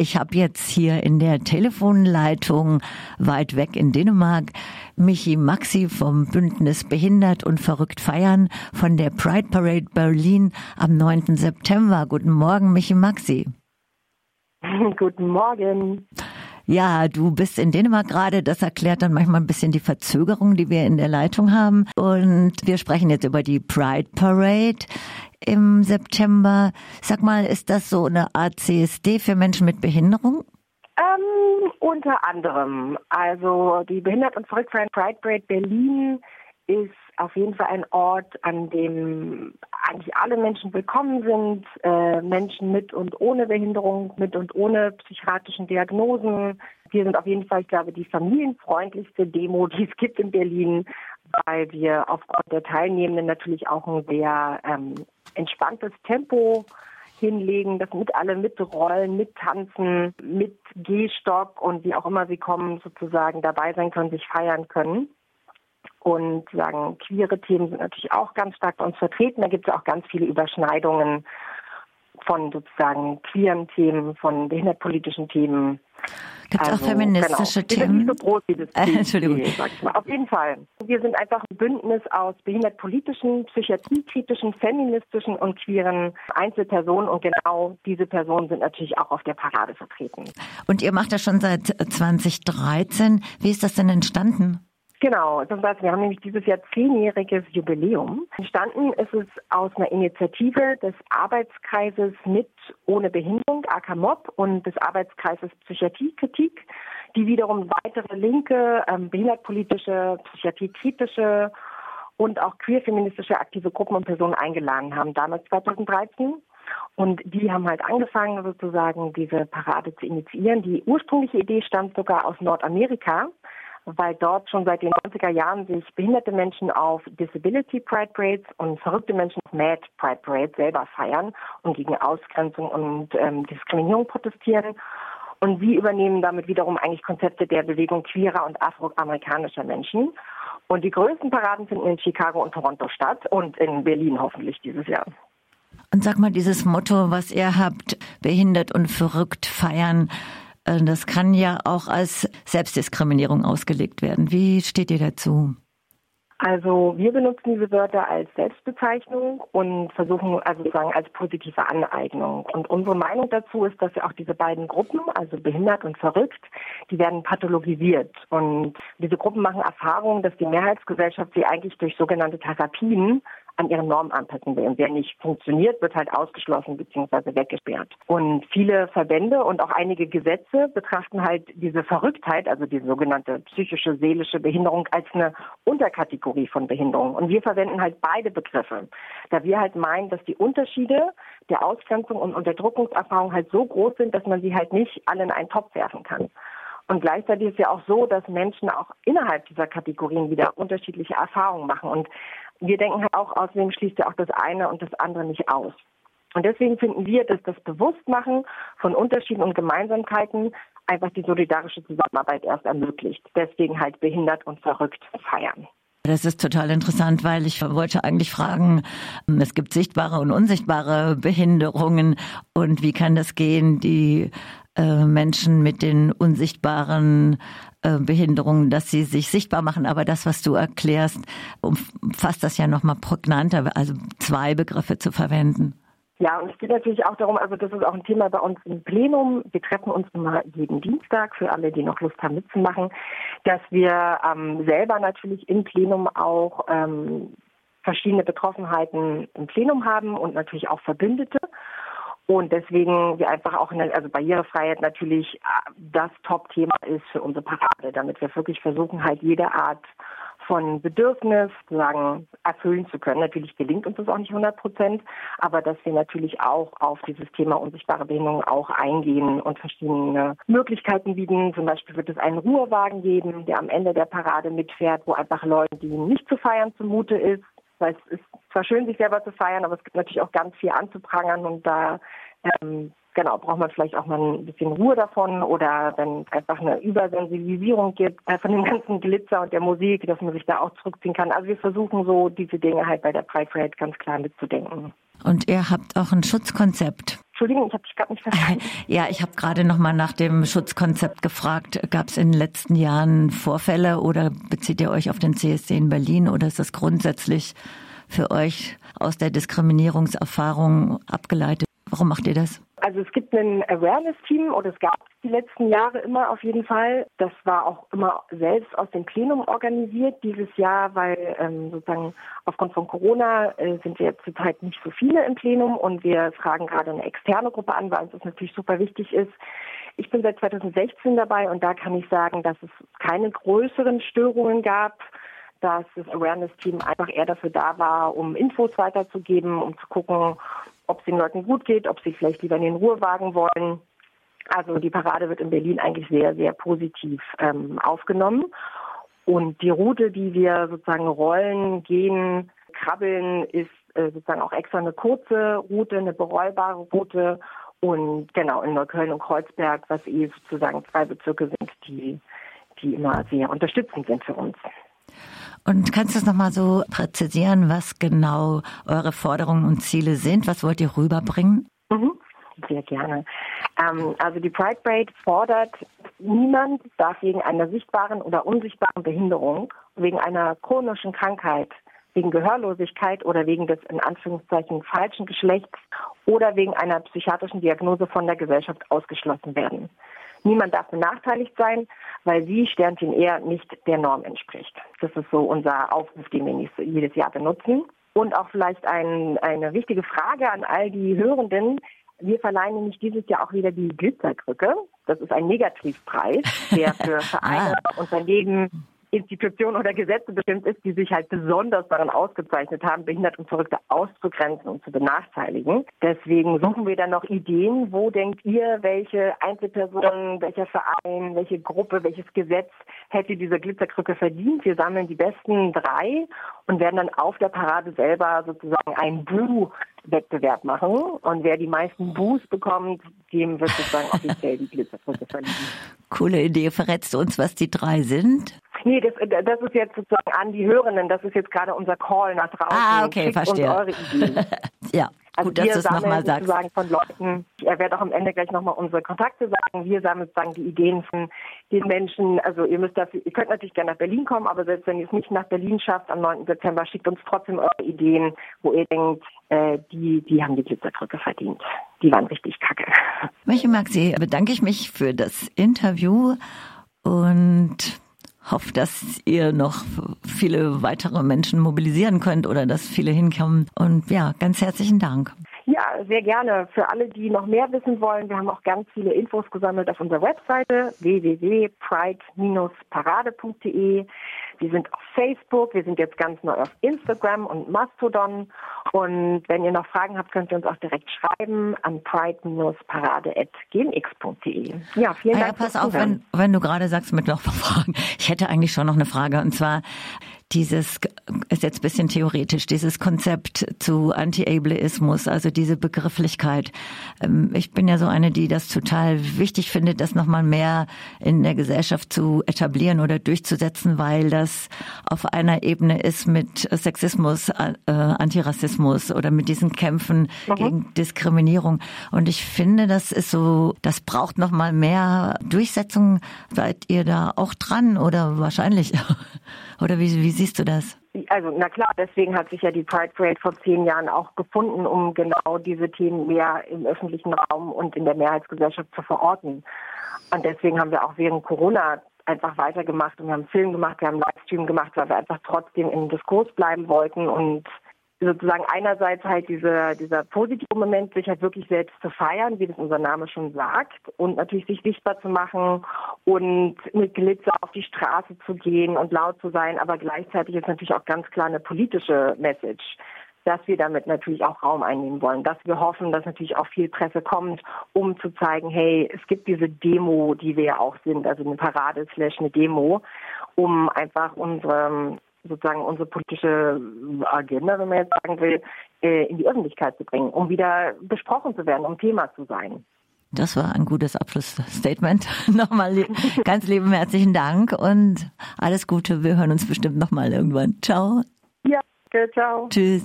Ich habe jetzt hier in der Telefonleitung weit weg in Dänemark Michi Maxi vom Bündnis Behindert und Verrückt Feiern von der Pride Parade Berlin am 9. September. Guten Morgen, Michi Maxi. Guten Morgen. Ja, du bist in Dänemark gerade. Das erklärt dann manchmal ein bisschen die Verzögerung, die wir in der Leitung haben. Und wir sprechen jetzt über die Pride Parade im September. Sag mal, ist das so eine Art CSD für Menschen mit Behinderung? Ähm, unter anderem. Also die Behindert- und Verrücktfreien Pride Parade Berlin ist auf jeden Fall ein Ort, an dem eigentlich alle Menschen willkommen sind, äh, Menschen mit und ohne Behinderung, mit und ohne psychiatrischen Diagnosen. Wir sind auf jeden Fall, ich glaube, die familienfreundlichste Demo, die es gibt in Berlin, weil wir aufgrund der Teilnehmenden natürlich auch ein sehr ähm, entspanntes Tempo hinlegen, dass mit alle mitrollen, mittanzen, mit Gehstock und wie auch immer sie kommen, sozusagen dabei sein können, sich feiern können. Und sagen, queere Themen sind natürlich auch ganz stark bei uns vertreten. Da gibt es auch ganz viele Überschneidungen von sozusagen queeren Themen, von behindertpolitischen Themen. Gibt es also, auch feministische genau. Themen? Nicht so groß wie das äh, Entschuldigung. mal. Auf jeden Fall. Wir sind einfach ein Bündnis aus behindertpolitischen, psychiatriekritischen, feministischen und queeren Einzelpersonen und genau diese Personen sind natürlich auch auf der Parade vertreten. Und ihr macht das schon seit 2013. Wie ist das denn entstanden? Genau, das heißt, wir haben nämlich dieses Jahr zehnjähriges Jubiläum. Entstanden ist es aus einer Initiative des Arbeitskreises mit ohne Behinderung, AKMOB, und des Arbeitskreises Psychiatriekritik, die wiederum weitere linke, ähm, behindertpolitische, psychiatriekritische und auch queerfeministische aktive Gruppen und Personen eingeladen haben, damals 2013. Und die haben halt angefangen, sozusagen diese Parade zu initiieren. Die ursprüngliche Idee stammt sogar aus Nordamerika weil dort schon seit den 90er Jahren sich behinderte Menschen auf Disability Pride Parades und verrückte Menschen auf Mad Pride Parades selber feiern und gegen Ausgrenzung und ähm, Diskriminierung protestieren. Und sie übernehmen damit wiederum eigentlich Konzepte der Bewegung queerer und afroamerikanischer Menschen. Und die größten Paraden finden in Chicago und Toronto statt und in Berlin hoffentlich dieses Jahr. Und sag mal, dieses Motto, was ihr habt, behindert und verrückt feiern, das kann ja auch als Selbstdiskriminierung ausgelegt werden. Wie steht ihr dazu? Also wir benutzen diese Wörter als Selbstbezeichnung und versuchen also sozusagen als positive Aneignung. Und unsere Meinung dazu ist, dass ja auch diese beiden Gruppen, also behindert und verrückt, die werden pathologisiert. Und diese Gruppen machen Erfahrungen, dass die Mehrheitsgesellschaft sie eigentlich durch sogenannte Therapien an ihren Normen anpassen will. Und wer nicht funktioniert, wird halt ausgeschlossen bzw. weggesperrt. Und viele Verbände und auch einige Gesetze betrachten halt diese Verrücktheit, also die sogenannte psychische, seelische Behinderung, als eine Unterkategorie von Behinderung. Und wir verwenden halt beide Begriffe, da wir halt meinen, dass die Unterschiede der Ausgrenzung und Unterdrückungserfahrung halt so groß sind, dass man sie halt nicht alle in einen Topf werfen kann. Und gleichzeitig ist ja auch so, dass Menschen auch innerhalb dieser Kategorien wieder unterschiedliche Erfahrungen machen. Und wir denken halt auch, außerdem schließt ja auch das eine und das andere nicht aus. Und deswegen finden wir, dass das Bewusstmachen von Unterschieden und Gemeinsamkeiten einfach die solidarische Zusammenarbeit erst ermöglicht. Deswegen halt behindert und verrückt feiern. Das ist total interessant, weil ich wollte eigentlich fragen, es gibt sichtbare und unsichtbare Behinderungen und wie kann das gehen, die äh, Menschen mit den unsichtbaren äh, Behinderungen, dass sie sich sichtbar machen. Aber das, was du erklärst, umfasst das ja nochmal prägnanter, also zwei Begriffe zu verwenden. Ja, und es geht natürlich auch darum, also das ist auch ein Thema bei uns im Plenum. Wir treffen uns immer jeden Dienstag für alle, die noch Lust haben mitzumachen, dass wir ähm, selber natürlich im Plenum auch ähm, verschiedene Betroffenheiten im Plenum haben und natürlich auch Verbündete. Und deswegen wir einfach auch, eine, also Barrierefreiheit natürlich äh, das Top-Thema ist für unsere Parade, damit wir wirklich versuchen, halt jede Art von Bedürfnis sagen, erfüllen zu können. Natürlich gelingt uns das auch nicht 100 Prozent, aber dass wir natürlich auch auf dieses Thema unsichtbare Behinderung auch eingehen und verschiedene Möglichkeiten bieten. Zum Beispiel wird es einen Ruhewagen geben, der am Ende der Parade mitfährt, wo einfach Leute, die nicht zu feiern zumute ist, weil es ist zwar schön, sich selber zu feiern, aber es gibt natürlich auch ganz viel anzuprangern und da ähm, genau, braucht man vielleicht auch mal ein bisschen Ruhe davon oder wenn es einfach eine Übersensibilisierung gibt äh, von dem ganzen Glitzer und der Musik, dass man sich da auch zurückziehen kann. Also wir versuchen so diese Dinge halt bei der Pride Parade ganz klar mitzudenken. Und ihr habt auch ein Schutzkonzept. Entschuldigung, ich habe dich gerade nicht verstanden. Ja, ich habe gerade noch mal nach dem Schutzkonzept gefragt. Gab es in den letzten Jahren Vorfälle oder bezieht ihr euch auf den CSD in Berlin oder ist das grundsätzlich für euch aus der Diskriminierungserfahrung abgeleitet? Warum macht ihr das? Also es gibt ein Awareness-Team oder es gab die letzten Jahre immer auf jeden Fall. Das war auch immer selbst aus dem Plenum organisiert. Dieses Jahr, weil ähm, sozusagen aufgrund von Corona äh, sind wir zurzeit nicht so viele im Plenum und wir fragen gerade eine externe Gruppe an, weil uns das natürlich super wichtig ist. Ich bin seit 2016 dabei und da kann ich sagen, dass es keine größeren Störungen gab dass das Awareness-Team einfach eher dafür da war, um Infos weiterzugeben, um zu gucken, ob es den Leuten gut geht, ob sie vielleicht lieber in den Ruhewagen wollen. Also die Parade wird in Berlin eigentlich sehr, sehr positiv ähm, aufgenommen. Und die Route, die wir sozusagen rollen, gehen, krabbeln, ist äh, sozusagen auch extra eine kurze Route, eine berollbare Route. Und genau, in Neukölln und Kreuzberg, was eh sozusagen zwei Bezirke sind, die, die immer sehr unterstützend sind für uns. Und kannst du es nochmal so präzisieren, was genau eure Forderungen und Ziele sind? Was wollt ihr rüberbringen? Mhm. Sehr gerne. Ähm, also die Pride Parade fordert, niemand darf wegen einer sichtbaren oder unsichtbaren Behinderung, wegen einer chronischen Krankheit, wegen Gehörlosigkeit oder wegen des in Anführungszeichen falschen Geschlechts oder wegen einer psychiatrischen Diagnose von der Gesellschaft ausgeschlossen werden. Niemand darf benachteiligt sein, weil sie, Sternchen eher, nicht der Norm entspricht. Das ist so unser Aufruf, den wir jedes Jahr benutzen. Und auch vielleicht ein, eine wichtige Frage an all die Hörenden. Wir verleihen nämlich dieses Jahr auch wieder die Glitzerkrücke. Das ist ein Negativpreis, der für Vereine, ah. Unternehmen, Institutionen oder Gesetze bestimmt ist, die sich halt besonders daran ausgezeichnet haben, Behinderte und Verrückte auszugrenzen und zu benachteiligen. Deswegen suchen wir dann noch Ideen. Wo denkt ihr, welche Einzelperson, welcher Verein, welche Gruppe, welches Gesetz hätte diese Glitzerkrücke verdient? Wir sammeln die besten drei und werden dann auf der Parade selber sozusagen ein Blue Wettbewerb machen und wer die meisten Boos bekommt, dem wird sozusagen offiziell die Glitzerkrücke verliehen. Coole Idee. Verrätst du uns, was die drei sind? Nee, das, das ist jetzt sozusagen an die Hörenden. Das ist jetzt gerade unser Call nach draußen. Ah, okay, Schickt verstehe. eure Ideen. ja. Also Gut, dass du es nochmal sagst. Von Leuten, ich werde auch am Ende gleich nochmal unsere Kontakte sagen. Wir sammeln sozusagen die Ideen von den Menschen. Also ihr müsst dafür, ihr könnt natürlich gerne nach Berlin kommen, aber selbst wenn ihr es nicht nach Berlin schafft am 9. Dezember, schickt uns trotzdem eure Ideen, wo ihr denkt, äh, die, die haben die Glitzerkrücke verdient. Die waren richtig kacke. Michi Maxi, bedanke ich mich für das Interview und hoffe, dass ihr noch viele weitere Menschen mobilisieren könnt oder dass viele hinkommen. Und ja, ganz herzlichen Dank. Ja, sehr gerne. Für alle, die noch mehr wissen wollen, wir haben auch ganz viele Infos gesammelt auf unserer Webseite www.pride-parade.de. Wir sind auf Facebook, wir sind jetzt ganz neu auf Instagram und Mastodon. Und wenn ihr noch Fragen habt, könnt ihr uns auch direkt schreiben an pride-parade.gmx.de. Ja, vielen Dank. Ja, pass auf, wenn, wenn du gerade sagst mit noch Fragen. Ich hätte eigentlich schon noch eine Frage. Und zwar, dieses, ist jetzt ein bisschen theoretisch, dieses Konzept zu Anti-Ableismus, also diese Begrifflichkeit. Ähm, ich bin ja so eine, die das total wichtig findet, das nochmal mehr in der Gesellschaft zu etablieren oder durchzusetzen, weil das auf einer Ebene ist mit Sexismus, äh, Antirassismus oder mit diesen Kämpfen mhm. gegen Diskriminierung. Und ich finde, das ist so, das braucht nochmal mehr Durchsetzung. Seid ihr da auch dran oder wahrscheinlich? Oder wie, wie siehst du das? Also na klar, deswegen hat sich ja die Pride Parade vor zehn Jahren auch gefunden, um genau diese Themen mehr im öffentlichen Raum und in der Mehrheitsgesellschaft zu verorten. Und deswegen haben wir auch während Corona einfach weitergemacht und wir haben Film gemacht, wir haben Livestream gemacht, weil wir einfach trotzdem im Diskurs bleiben wollten und sozusagen einerseits halt diese, dieser positive Moment, sich halt wirklich selbst zu feiern, wie das unser Name schon sagt, und natürlich sich sichtbar zu machen und mit Glitzer auf die Straße zu gehen und laut zu sein, aber gleichzeitig ist natürlich auch ganz klar eine politische Message dass wir damit natürlich auch Raum einnehmen wollen, dass wir hoffen, dass natürlich auch viel Presse kommt, um zu zeigen, hey, es gibt diese Demo, die wir ja auch sind, also eine Parade slash eine Demo, um einfach unsere sozusagen unsere politische Agenda, wenn man jetzt sagen will, äh, in die Öffentlichkeit zu bringen, um wieder besprochen zu werden, um Thema zu sein. Das war ein gutes Abschlussstatement. nochmal ganz lieben herzlichen Dank und alles Gute. Wir hören uns bestimmt nochmal irgendwann. Ciao. Ja, ciao. Tschüss.